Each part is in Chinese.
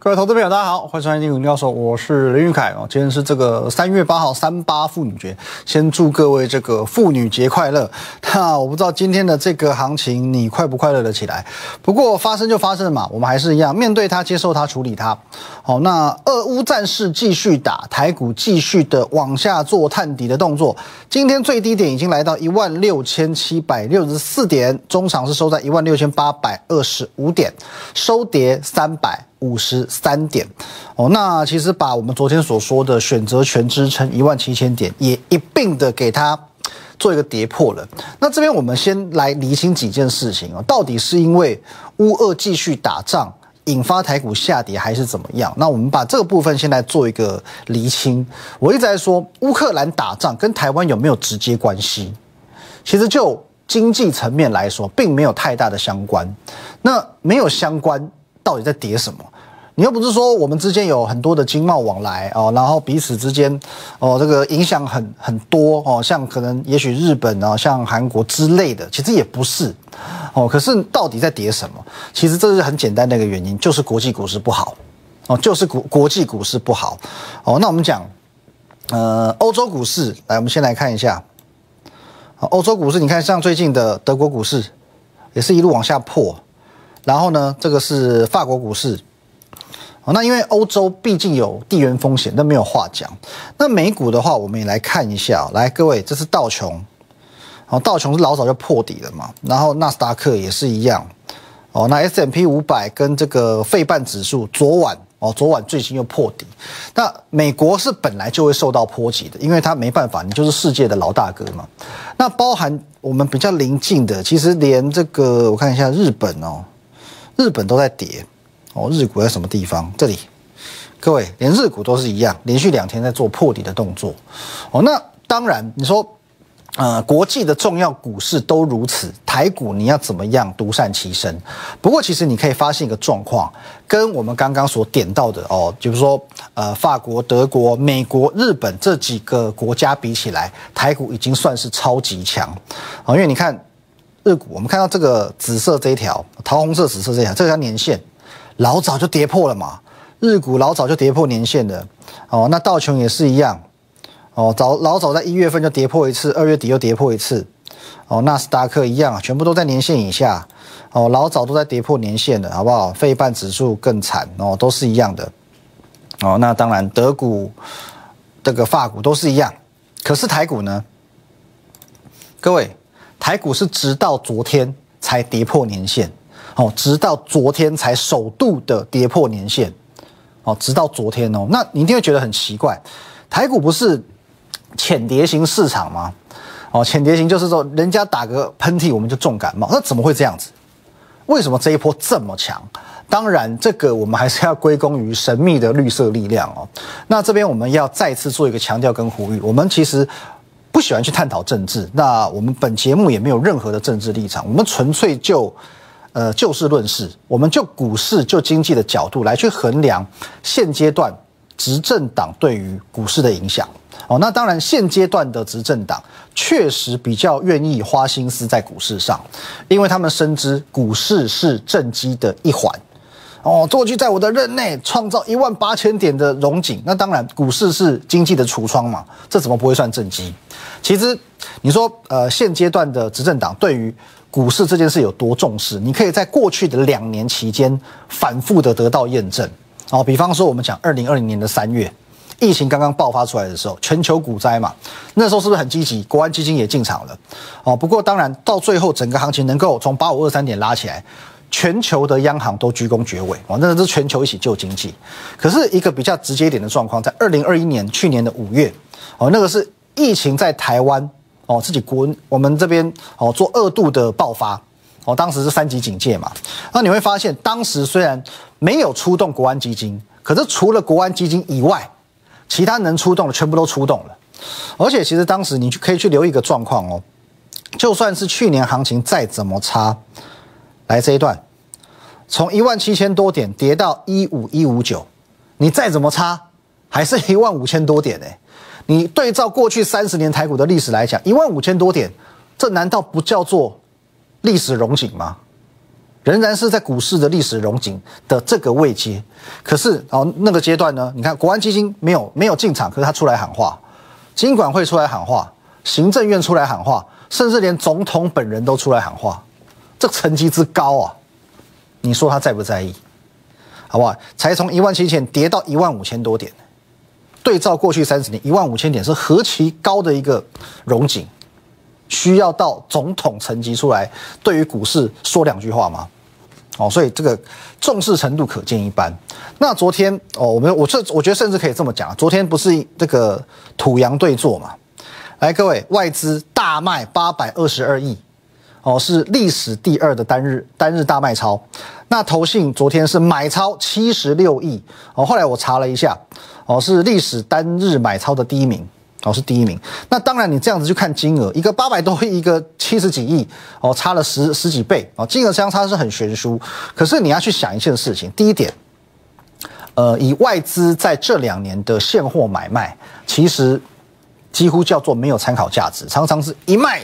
各位投资朋友，大家好，欢迎收看《金融教授》，我是林玉凯哦。今天是这个三月八号，三八妇女节，先祝各位这个妇女节快乐。那我不知道今天的这个行情你快不快乐了起来？不过发生就发生了嘛，我们还是一样面对它，接受它，处理它。好，那俄乌战事继续打，台股继续的往下做探底的动作。今天最低点已经来到一万六千七百六十四点，中场是收在一万六千八百二十五点，收跌三百。五十三点哦，那其实把我们昨天所说的选择权支撑一万七千点也一并的给它做一个跌破了。那这边我们先来厘清几件事情哦，到底是因为乌俄继续打仗引发台股下跌，还是怎么样？那我们把这个部分先来做一个厘清。我一直在说乌克兰打仗跟台湾有没有直接关系？其实就经济层面来说，并没有太大的相关。那没有相关。到底在跌什么？你又不是说我们之间有很多的经贸往来哦，然后彼此之间哦，这个影响很很多哦，像可能也许日本啊，像韩国之类的，其实也不是哦。可是到底在跌什么？其实这是很简单的一个原因，就是国际股市不好哦，就是国国际股市不好哦。那我们讲呃，欧洲股市，来，我们先来看一下欧洲股市，你看像最近的德国股市也是一路往下破。然后呢，这个是法国股市，哦，那因为欧洲毕竟有地缘风险，那没有话讲。那美股的话，我们也来看一下，来各位，这是道琼，哦，道琼是老早就破底了嘛。然后纳斯达克也是一样，哦，那 S M P 五百跟这个费半指数昨晚，哦，昨晚最新又破底。那美国是本来就会受到波及的，因为它没办法，你就是世界的老大哥嘛。那包含我们比较临近的，其实连这个我看一下日本哦。日本都在跌哦，日股在什么地方？这里，各位，连日股都是一样，连续两天在做破底的动作哦。那当然，你说，呃，国际的重要股市都如此，台股你要怎么样独善其身？不过，其实你可以发现一个状况，跟我们刚刚所点到的哦，就是说，呃，法国、德国、美国、日本这几个国家比起来，台股已经算是超级强啊，因为你看。日股，我们看到这个紫色这一条，桃红色、紫色这条，这条年线老早就跌破了嘛。日股老早就跌破年线的，哦，那道琼也是一样，哦，早老早在一月份就跌破一次，二月底又跌破一次，哦，纳斯达克一样，全部都在年线以下，哦，老早都在跌破年线的，好不好？费半指数更惨，哦，都是一样的，哦，那当然德股、这个法股都是一样，可是台股呢？各位。台股是直到昨天才跌破年线，哦，直到昨天才首度的跌破年线，哦，直到昨天哦，那你一定会觉得很奇怪，台股不是浅跌型市场吗？哦，浅跌型就是说人家打个喷嚏我们就重感冒，那怎么会这样子？为什么这一波这么强？当然，这个我们还是要归功于神秘的绿色力量哦。那这边我们要再次做一个强调跟呼吁，我们其实。不喜欢去探讨政治，那我们本节目也没有任何的政治立场，我们纯粹就，呃，就事论事，我们就股市就经济的角度来去衡量现阶段执政党对于股市的影响。哦，那当然现阶段的执政党确实比较愿意花心思在股市上，因为他们深知股市是政绩的一环。哦，做去在我的任内创造一万八千点的荣景，那当然股市是经济的橱窗嘛，这怎么不会算政绩？其实你说，呃，现阶段的执政党对于股市这件事有多重视？你可以在过去的两年期间反复的得到验证。哦，比方说我们讲二零二零年的三月，疫情刚刚爆发出来的时候，全球股灾嘛，那时候是不是很积极？国安基金也进场了。哦，不过当然到最后整个行情能够从八五二三点拉起来。全球的央行都鞠躬绝尾，哦，那是全球一起救经济。可是一个比较直接一点的状况，在二零二一年去年的五月，哦，那个是疫情在台湾，哦，自己国我们这边哦做二度的爆发，哦，当时是三级警戒嘛。那你会发现，当时虽然没有出动国安基金，可是除了国安基金以外，其他能出动的全部都出动了。而且其实当时你可以去留意一个状况哦，就算是去年行情再怎么差。来这一段，从一万七千多点跌到一五一五九，你再怎么差，还是一万五千多点呢？你对照过去三十年台股的历史来讲，一万五千多点，这难道不叫做历史荣景吗？仍然是在股市的历史荣景的这个位阶。可是哦，那个阶段呢，你看国安基金没有没有进场，可是他出来喊话，金管会出来喊话，行政院出来喊话，甚至连总统本人都出来喊话，这成绩之高啊！你说他在不在意？好不好？才从一万七千跌到一万五千多点，对照过去三十年，一万五千点是何其高的一个荣景，需要到总统层级出来对于股市说两句话吗？哦，所以这个重视程度可见一斑。那昨天哦，我们我这我觉得甚至可以这么讲，昨天不是这个土洋对坐嘛？来，各位，外资大卖八百二十二亿。哦，是历史第二的单日单日大卖超，那投信昨天是买超七十六亿哦，后来我查了一下，哦是历史单日买超的第一名，哦是第一名。那当然你这样子去看金额，一个八百多亿，一个七十几亿，哦差了十十几倍，哦金额相差是很悬殊。可是你要去想一件事情，第一点，呃以外资在这两年的现货买卖，其实几乎叫做没有参考价值，常常是一卖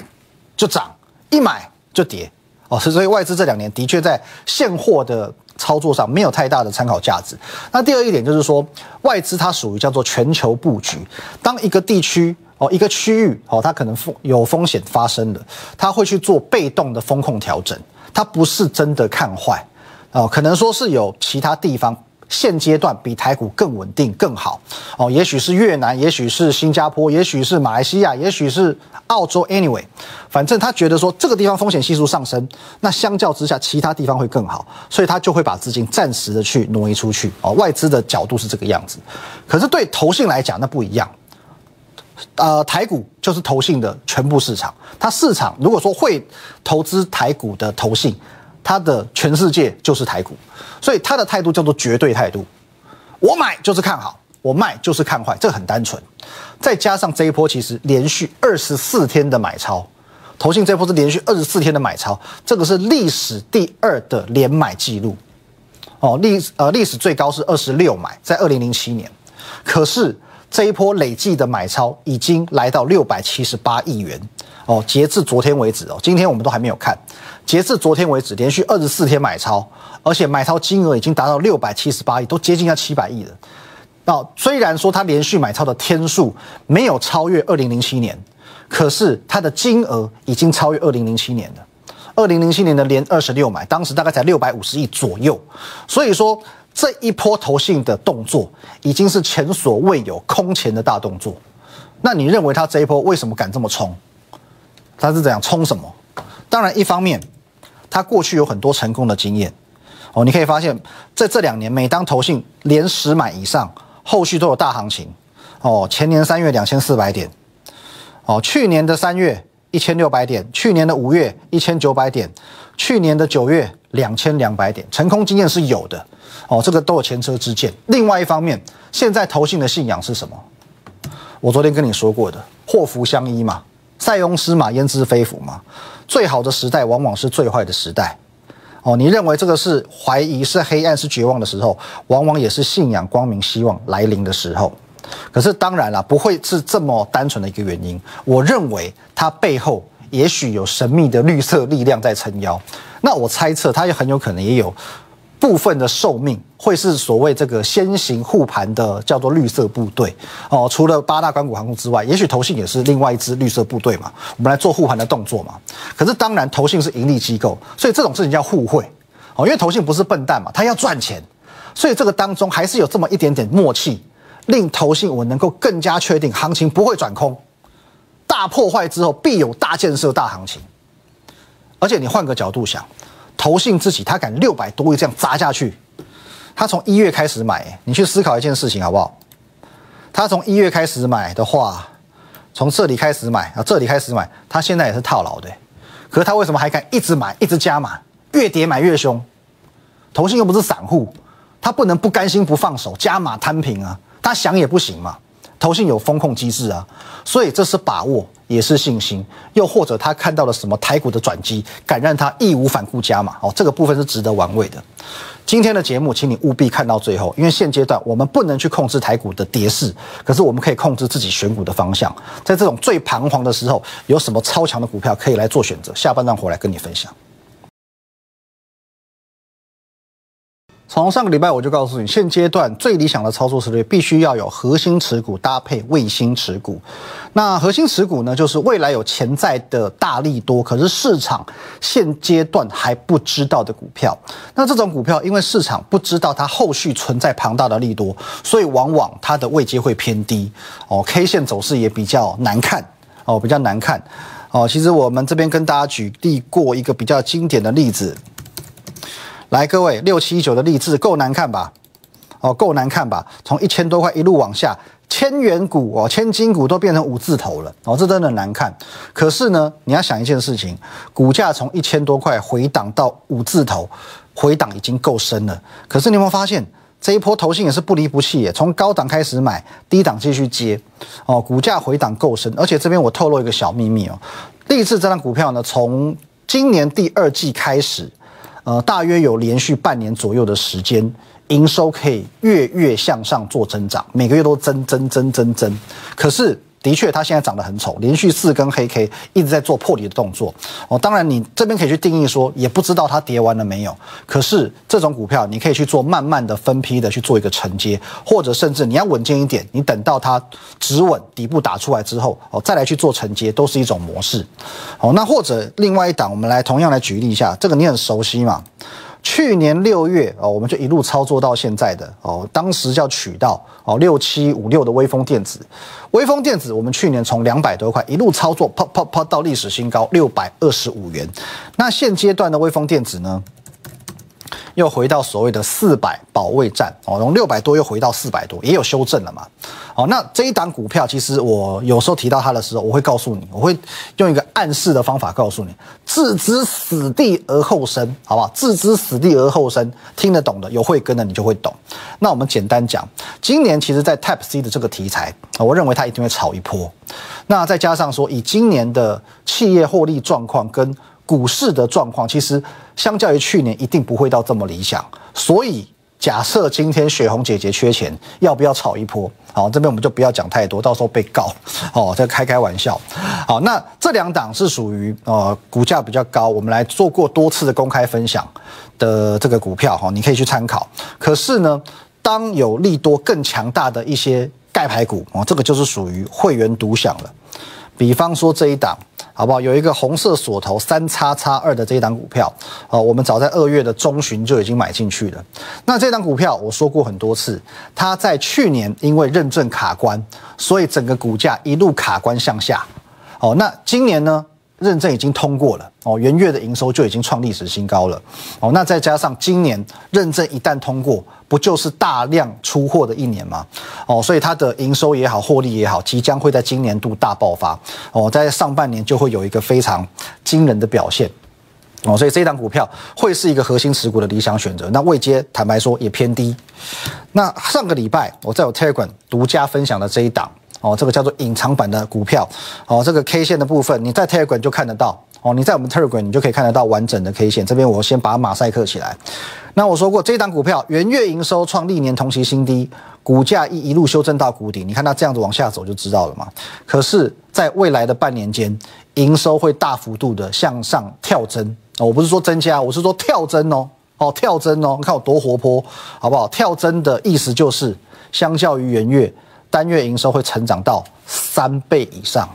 就涨，一买。就跌哦，所以外资这两年的确在现货的操作上没有太大的参考价值。那第二一点就是说，外资它属于叫做全球布局。当一个地区哦，一个区域哦，它可能风有风险发生了，它会去做被动的风控调整，它不是真的看坏哦，可能说是有其他地方。现阶段比台股更稳定更好哦，也许是越南，也许是新加坡，也许是马来西亚，也许是澳洲。Anyway，反正他觉得说这个地方风险系数上升，那相较之下其他地方会更好，所以他就会把资金暂时的去挪移出去哦。外资的角度是这个样子，可是对投信来讲那不一样，呃，台股就是投信的全部市场，它市场如果说会投资台股的投信。他的全世界就是台股，所以他的态度叫做绝对态度。我买就是看好，我卖就是看坏，这很单纯。再加上这一波其实连续二十四天的买超，投信这一波是连续二十四天的买超，这个是历史第二的连买记录。哦，历呃历史最高是二十六买，在二零零七年。可是这一波累计的买超已经来到六百七十八亿元。哦，截至昨天为止哦，今天我们都还没有看。截至昨天为止，连续二十四天买超，而且买超金额已经达到六百七十八亿，都接近要七百亿了。那虽然说他连续买超的天数没有超越二零零七年，可是他的金额已经超越二零零七年了。二零零七年的连二十六买，当时大概才六百五十亿左右。所以说这一波投信的动作已经是前所未有空前的大动作。那你认为他这一波为什么敢这么冲？他是怎样冲什么？当然，一方面，他过去有很多成功的经验哦。你可以发现，在这两年，每当投信连十买以上，后续都有大行情哦。前年三月两千四百点哦，去年的三月一千六百点，去年的五月一千九百点，去年的九月两千两百点，成功经验是有的哦。这个都有前车之鉴。另外一方面，现在投信的信仰是什么？我昨天跟你说过的，祸福相依嘛。塞翁失马焉知非福嘛？最好的时代往往是最坏的时代。哦，你认为这个是怀疑、是黑暗、是绝望的时候，往往也是信仰光明、希望来临的时候。可是当然了，不会是这么单纯的一个原因。我认为它背后也许有神秘的绿色力量在撑腰。那我猜测，它也很有可能也有。部分的寿命会是所谓这个先行护盘的叫做绿色部队哦，除了八大关谷航空之外，也许投信也是另外一支绿色部队嘛，我们来做护盘的动作嘛。可是当然，投信是盈利机构，所以这种事情叫互惠哦，因为投信不是笨蛋嘛，他要赚钱，所以这个当中还是有这么一点点默契，令投信我能够更加确定行情不会转空，大破坏之后必有大建设、大行情。而且你换个角度想。投信自己，他敢六百多亿这样砸下去，他从一月开始买，你去思考一件事情好不好？他从一月开始买的话，从这里开始买啊，这里开始买，他现在也是套牢的，可是他为什么还敢一直买，一直加码，越跌买越凶？投信又不是散户，他不能不甘心不放手，加码摊平啊，他想也不行嘛。投信有风控机制啊，所以这是把握，也是信心，又或者他看到了什么台股的转机，敢让他义无反顾加码哦，这个部分是值得玩味的。今天的节目，请你务必看到最后，因为现阶段我们不能去控制台股的跌势，可是我们可以控制自己选股的方向。在这种最彷徨的时候，有什么超强的股票可以来做选择？下半段回来跟你分享。从上个礼拜我就告诉你，现阶段最理想的操作策略必须要有核心持股搭配卫星持股。那核心持股呢，就是未来有潜在的大力多，可是市场现阶段还不知道的股票。那这种股票，因为市场不知道它后续存在庞大的利多，所以往往它的位阶会偏低哦，K 线走势也比较难看哦，比较难看哦。其实我们这边跟大家举例过一个比较经典的例子。来，各位，六七九的励志够难看吧？哦，够难看吧？从一千多块一路往下，千元股哦，千金股都变成五字头了哦，这真的难看。可是呢，你要想一件事情，股价从一千多块回档到五字头，回档已经够深了。可是你有没有发现，这一波投信也是不离不弃耶，从高档开始买，低档继续接哦，股价回档够深。而且这边我透露一个小秘密哦，励志这张股票呢，从今年第二季开始。呃，大约有连续半年左右的时间，营收可以月月向上做增长，每个月都增增增增增。可是。的确，它现在长得很丑，连续四根黑 K 一直在做破底的动作哦。当然，你这边可以去定义说，也不知道它跌完了没有。可是这种股票，你可以去做慢慢的分批的去做一个承接，或者甚至你要稳健一点，你等到它止稳底部打出来之后哦，再来去做承接，都是一种模式。哦，那或者另外一档，我们来同样来举例一下，这个你很熟悉嘛？去年六月哦，我们就一路操作到现在的哦，当时叫渠道哦六七五六的微风电子，微风电子我们去年从两百多块一路操作，啪啪啪到历史新高六百二十五元，那现阶段的微风电子呢？又回到所谓的四百保卫战哦，从六百多又回到四百多，也有修正了嘛？哦，那这一档股票，其实我有时候提到它的时候，我会告诉你，我会用一个暗示的方法告诉你，置之死地而后生，好不好？置之死地而后生，听得懂的，有慧根的，你就会懂。那我们简单讲，今年其实在 Type C 的这个题材，我认为它一定会炒一波。那再加上说，以今年的企业获利状况跟股市的状况，其实相较于去年一定不会到这么理想。所以假设今天雪红姐姐缺钱，要不要炒一波？好，这边我们就不要讲太多，到时候被告。哦，再开开玩笑。好，那这两档是属于呃股价比较高，我们来做过多次的公开分享的这个股票哈，你可以去参考。可是呢，当有利多更强大的一些盖牌股哦，这个就是属于会员独享了。比方说这一档。好不好？有一个红色锁头三叉叉二的这一档股票，哦，我们早在二月的中旬就已经买进去了。那这档股票我说过很多次，它在去年因为认证卡关，所以整个股价一路卡关向下。哦，那今年呢？认证已经通过了哦，元月的营收就已经创历史新高了哦。那再加上今年认证一旦通过，不就是大量出货的一年吗？哦，所以它的营收也好，获利也好，即将会在今年度大爆发哦，在上半年就会有一个非常惊人的表现哦。所以这档股票会是一个核心持股的理想选择。那未接坦白说也偏低。那上个礼拜我在我 Telegram 独家分享的这一档。哦，这个叫做隐藏版的股票，哦，这个 K 线的部分，你在 Telegram 就看得到，哦，你在我们 Telegram 你就可以看得到完整的 K 线。这边我先把马赛克起来。那我说过，这档股票元月营收创历年同期新低，股价一一路修正到谷底，你看它这样子往下走就知道了嘛。可是，在未来的半年间，营收会大幅度的向上跳增，我不是说增加，我是说跳增哦，哦，跳增哦，你看我多活泼，好不好？跳增的意思就是，相较于元月。单月营收会成长到三倍以上，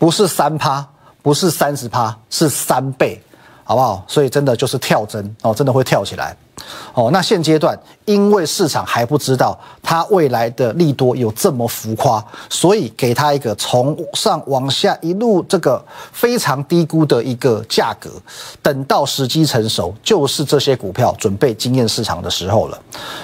不是三趴，不是三十趴，是三倍，好不好？所以真的就是跳针哦，真的会跳起来。哦，那现阶段因为市场还不知道它未来的利多有这么浮夸，所以给它一个从上往下一路这个非常低估的一个价格。等到时机成熟，就是这些股票准备惊艳市场的时候了。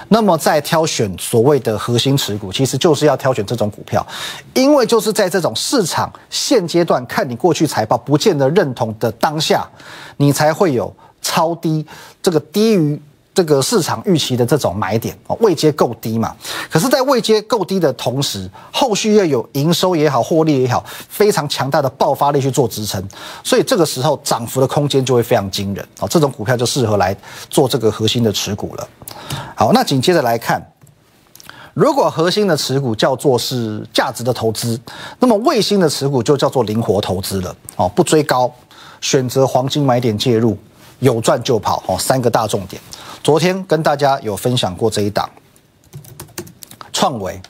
那么在挑选所谓的核心持股，其实就是要挑选这种股票，因为就是在这种市场现阶段看你过去财报不见得认同的当下，你才会有超低这个低于。这个市场预期的这种买点哦，位阶够低嘛？可是，在位阶够低的同时，后续又有营收也好，获利也好，非常强大的爆发力去做支撑，所以这个时候涨幅的空间就会非常惊人哦。这种股票就适合来做这个核心的持股了。好，那紧接着来看，如果核心的持股叫做是价值的投资，那么卫星的持股就叫做灵活投资了哦，不追高，选择黄金买点介入，有赚就跑哦，三个大重点。昨天跟大家有分享过这一档创维。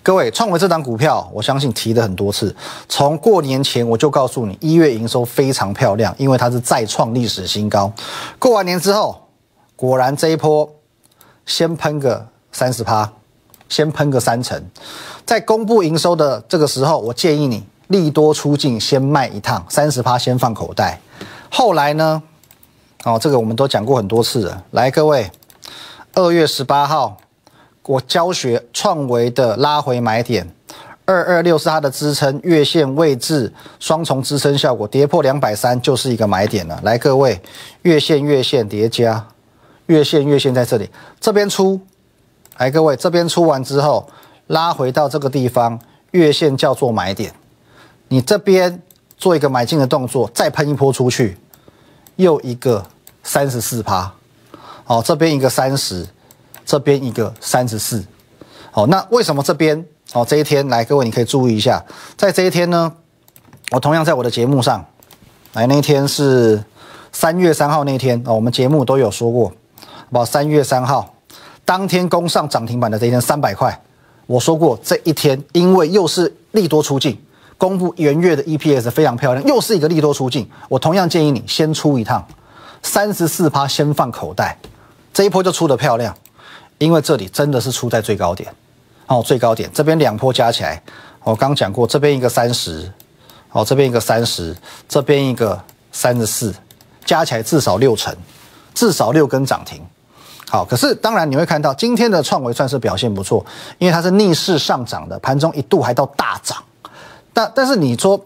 各位，创维这档股票，我相信提了很多次。从过年前我就告诉你，一月营收非常漂亮，因为它是再创历史新高。过完年之后，果然这一波先喷个三十趴，先喷个三成。在公布营收的这个时候，我建议你利多出尽，先卖一趟，三十趴先放口袋。后来呢？哦，这个我们都讲过很多次了。来，各位，二月十八号。我教学创维的拉回买点，二二六是它的支撑月线位置，双重支撑效果，跌破两百三就是一个买点了。来，各位，月线月线叠加，月线月线在这里，这边出，来，各位，这边出完之后拉回到这个地方，月线叫做买点，你这边做一个买进的动作，再喷一波出去，又一个三十四趴，好，这边一个三十。这边一个三十四，好，那为什么这边？哦这一天来，各位你可以注意一下，在这一天呢，我同样在我的节目上，来那一天是三月三号那天哦，我们节目都有说过，好，三月三号当天攻上涨停板的这一天三百块，我说过这一天因为又是利多出境，公布元月的 EPS 非常漂亮，又是一个利多出境，我同样建议你先出一趟，三十四趴先放口袋，这一波就出的漂亮。因为这里真的是出在最高点，哦，最高点这边两波加起来，我刚讲过，这边一个三十，哦，这边一个三十，这边一个三十四，加起来至少六成，至少六根涨停。好，可是当然你会看到今天的创维算是表现不错，因为它是逆势上涨的，盘中一度还到大涨。但但是你说。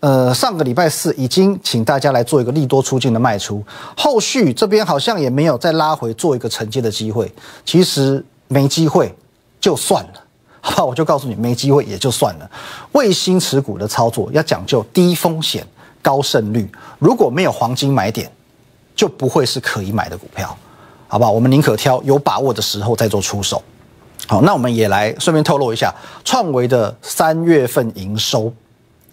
呃，上个礼拜四已经请大家来做一个利多出境的卖出，后续这边好像也没有再拉回做一个承接的机会。其实没机会就算了，好吧，我就告诉你，没机会也就算了。卫星持股的操作要讲究低风险高胜率，如果没有黄金买点，就不会是可以买的股票，好不好？我们宁可挑有把握的时候再做出手。好，那我们也来顺便透露一下，创维的三月份营收。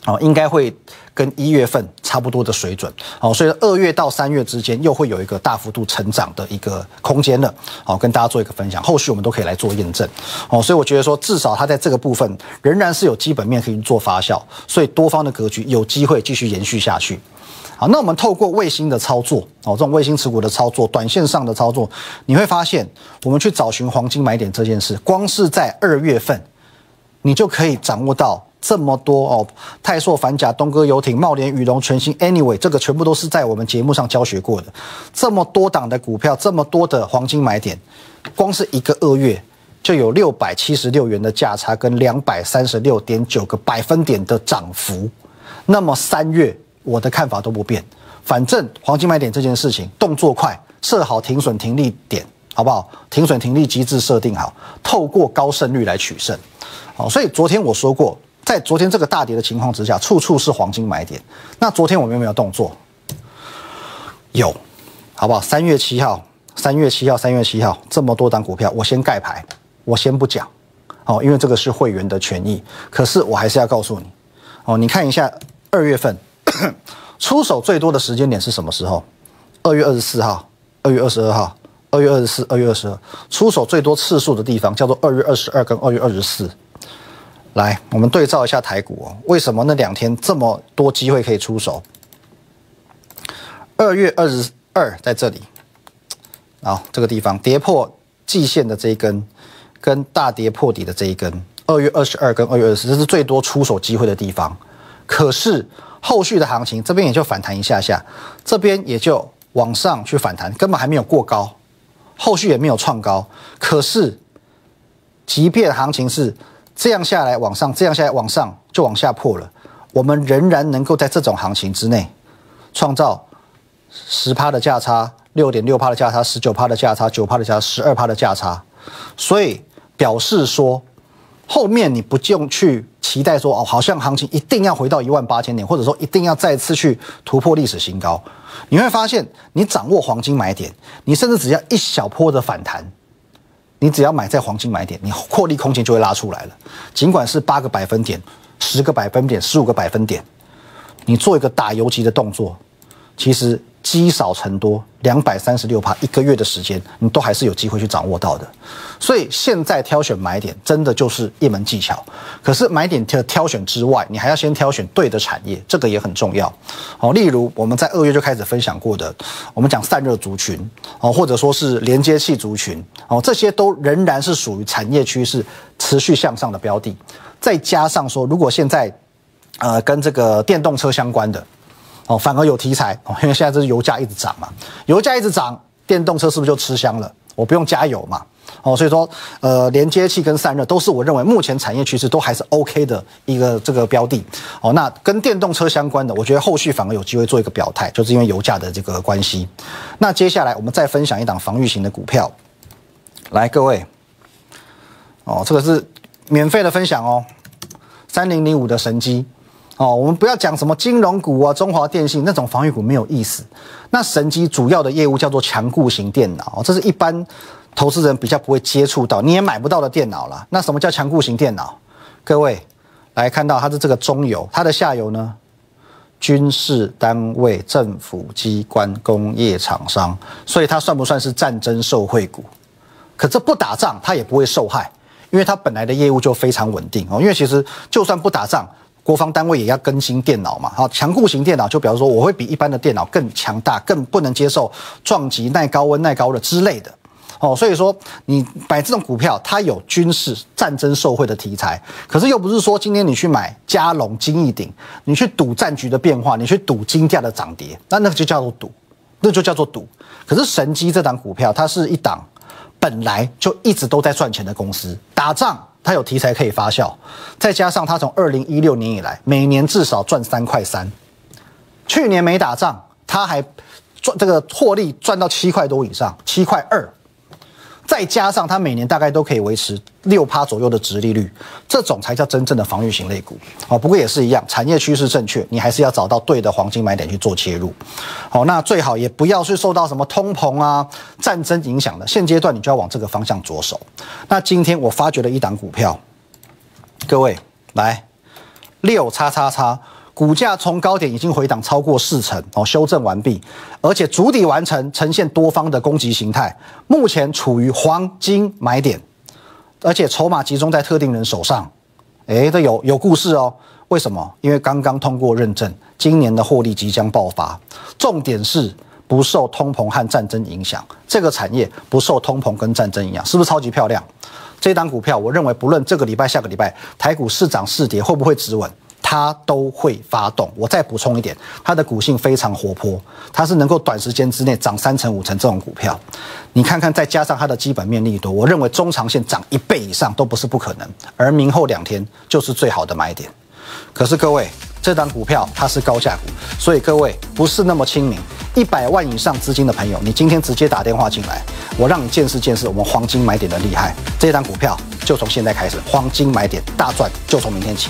哦，应该会跟一月份差不多的水准，哦，所以二月到三月之间又会有一个大幅度成长的一个空间了，好，跟大家做一个分享，后续我们都可以来做验证，哦，所以我觉得说至少它在这个部分仍然是有基本面可以做发酵，所以多方的格局有机会继续延续下去，好，那我们透过卫星的操作，哦，这种卫星持股的操作，短线上的操作，你会发现我们去找寻黄金买点这件事，光是在二月份，你就可以掌握到。这么多哦，泰硕、反甲、东哥游艇、茂联、宇龙、全新，anyway，这个全部都是在我们节目上教学过的。这么多档的股票，这么多的黄金买点，光是一个二月就有六百七十六元的价差，跟两百三十六点九个百分点的涨幅。那么三月，我的看法都不变，反正黄金买点这件事情，动作快，设好停损停利点，好不好？停损停利机制设定好，透过高胜率来取胜。好，所以昨天我说过。在昨天这个大跌的情况之下，处处是黄金买点。那昨天我们有没有动作？有，好不好？三月七号，三月七号，三月七号，这么多档股票，我先盖牌，我先不讲，哦，因为这个是会员的权益。可是我还是要告诉你，哦，你看一下二月份 出手最多的时间点是什么时候？二月二十四号、二月二十二号、二月二十四、二月二十二，出手最多次数的地方叫做二月二十二跟二月二十四。来，我们对照一下台股哦，为什么那两天这么多机会可以出手？二月二十二在这里，啊，这个地方跌破季线的这一根，跟大跌破底的这一根，二月二十二跟二月二十，这是最多出手机会的地方。可是后续的行情这边也就反弹一下下，这边也就往上去反弹，根本还没有过高，后续也没有创高。可是，即便行情是。这样下来往上，这样下来往上就往下破了。我们仍然能够在这种行情之内创造十趴的价差、六点六趴的价差、十九趴的价差、九趴的价差、十二趴的价差。所以表示说，后面你不用去期待说哦，好像行情一定要回到一万八千点，或者说一定要再次去突破历史新高。你会发现，你掌握黄金买点，你甚至只要一小波的反弹。你只要买在黄金买点，你获利空间就会拉出来了。尽管是八个百分点、十个百分点、十五个百分点，你做一个打游击的动作，其实积少成多，两百三十六趴一个月的时间，你都还是有机会去掌握到的。所以现在挑选买点真的就是一门技巧。可是买点的挑选之外，你还要先挑选对的产业，这个也很重要。哦，例如我们在二月就开始分享过的，我们讲散热族群哦，或者说是连接器族群哦，这些都仍然是属于产业趋势持续向上的标的。再加上说，如果现在呃跟这个电动车相关的。哦，反而有题材哦，因为现在这是油价一直涨嘛，油价一直涨，电动车是不是就吃香了？我不用加油嘛，哦，所以说，呃，连接器跟散热都是我认为目前产业趋势都还是 OK 的一个这个标的。哦，那跟电动车相关的，我觉得后续反而有机会做一个表态，就是因为油价的这个关系。那接下来我们再分享一档防御型的股票，来各位，哦，这个是免费的分享哦，三零零五的神机。哦，我们不要讲什么金融股啊、中华电信那种防御股没有意思。那神机主要的业务叫做强固型电脑，这是一般投资人比较不会接触到，你也买不到的电脑了。那什么叫强固型电脑？各位来看到它是这个中游，它的下游呢，军事单位、政府机关、工业厂商，所以它算不算是战争受惠股？可这不打仗它也不会受害，因为它本来的业务就非常稳定哦。因为其实就算不打仗。国防单位也要更新电脑嘛？好，强固型电脑就比如说，我会比一般的电脑更强大，更不能接受撞击、耐高温、耐高热之类的。哦，所以说你买这种股票，它有军事战争受贿的题材，可是又不是说今天你去买嘉龙、金逸鼎，你去赌战局的变化，你去赌金价的涨跌，那那个就叫做赌，那就叫做赌。可是神机这档股票，它是一档本来就一直都在赚钱的公司，打仗。它有题材可以发酵，再加上它从二零一六年以来每年至少赚三块三，去年没打仗，它还赚这个获利赚到七块多以上，七块二。再加上它每年大概都可以维持六趴左右的值利率，这种才叫真正的防御型类股。哦，不过也是一样，产业趋势正确，你还是要找到对的黄金买点去做切入。好，那最好也不要去受到什么通膨啊、战争影响的，现阶段你就要往这个方向着手。那今天我发掘了一档股票，各位来六叉叉叉。股价从高点已经回档超过四成哦，修正完毕，而且主底完成，呈现多方的攻击形态，目前处于黄金买点，而且筹码集中在特定人手上，哎，这有有故事哦。为什么？因为刚刚通过认证，今年的获利即将爆发，重点是不受通膨和战争影响，这个产业不受通膨跟战争影响，是不是超级漂亮？这档股票，我认为不论这个礼拜、下个礼拜台股是涨是跌，会不会止稳？它都会发动。我再补充一点，它的股性非常活泼，它是能够短时间之内涨三成五成这种股票。你看看，再加上它的基本面力度，我认为中长线涨一倍以上都不是不可能。而明后两天就是最好的买点。可是各位，这档股票它是高价股，所以各位不是那么亲民。一百万以上资金的朋友，你今天直接打电话进来，我让你见识见识我们黄金买点的厉害。这档股票就从现在开始，黄金买点大赚就从明天起。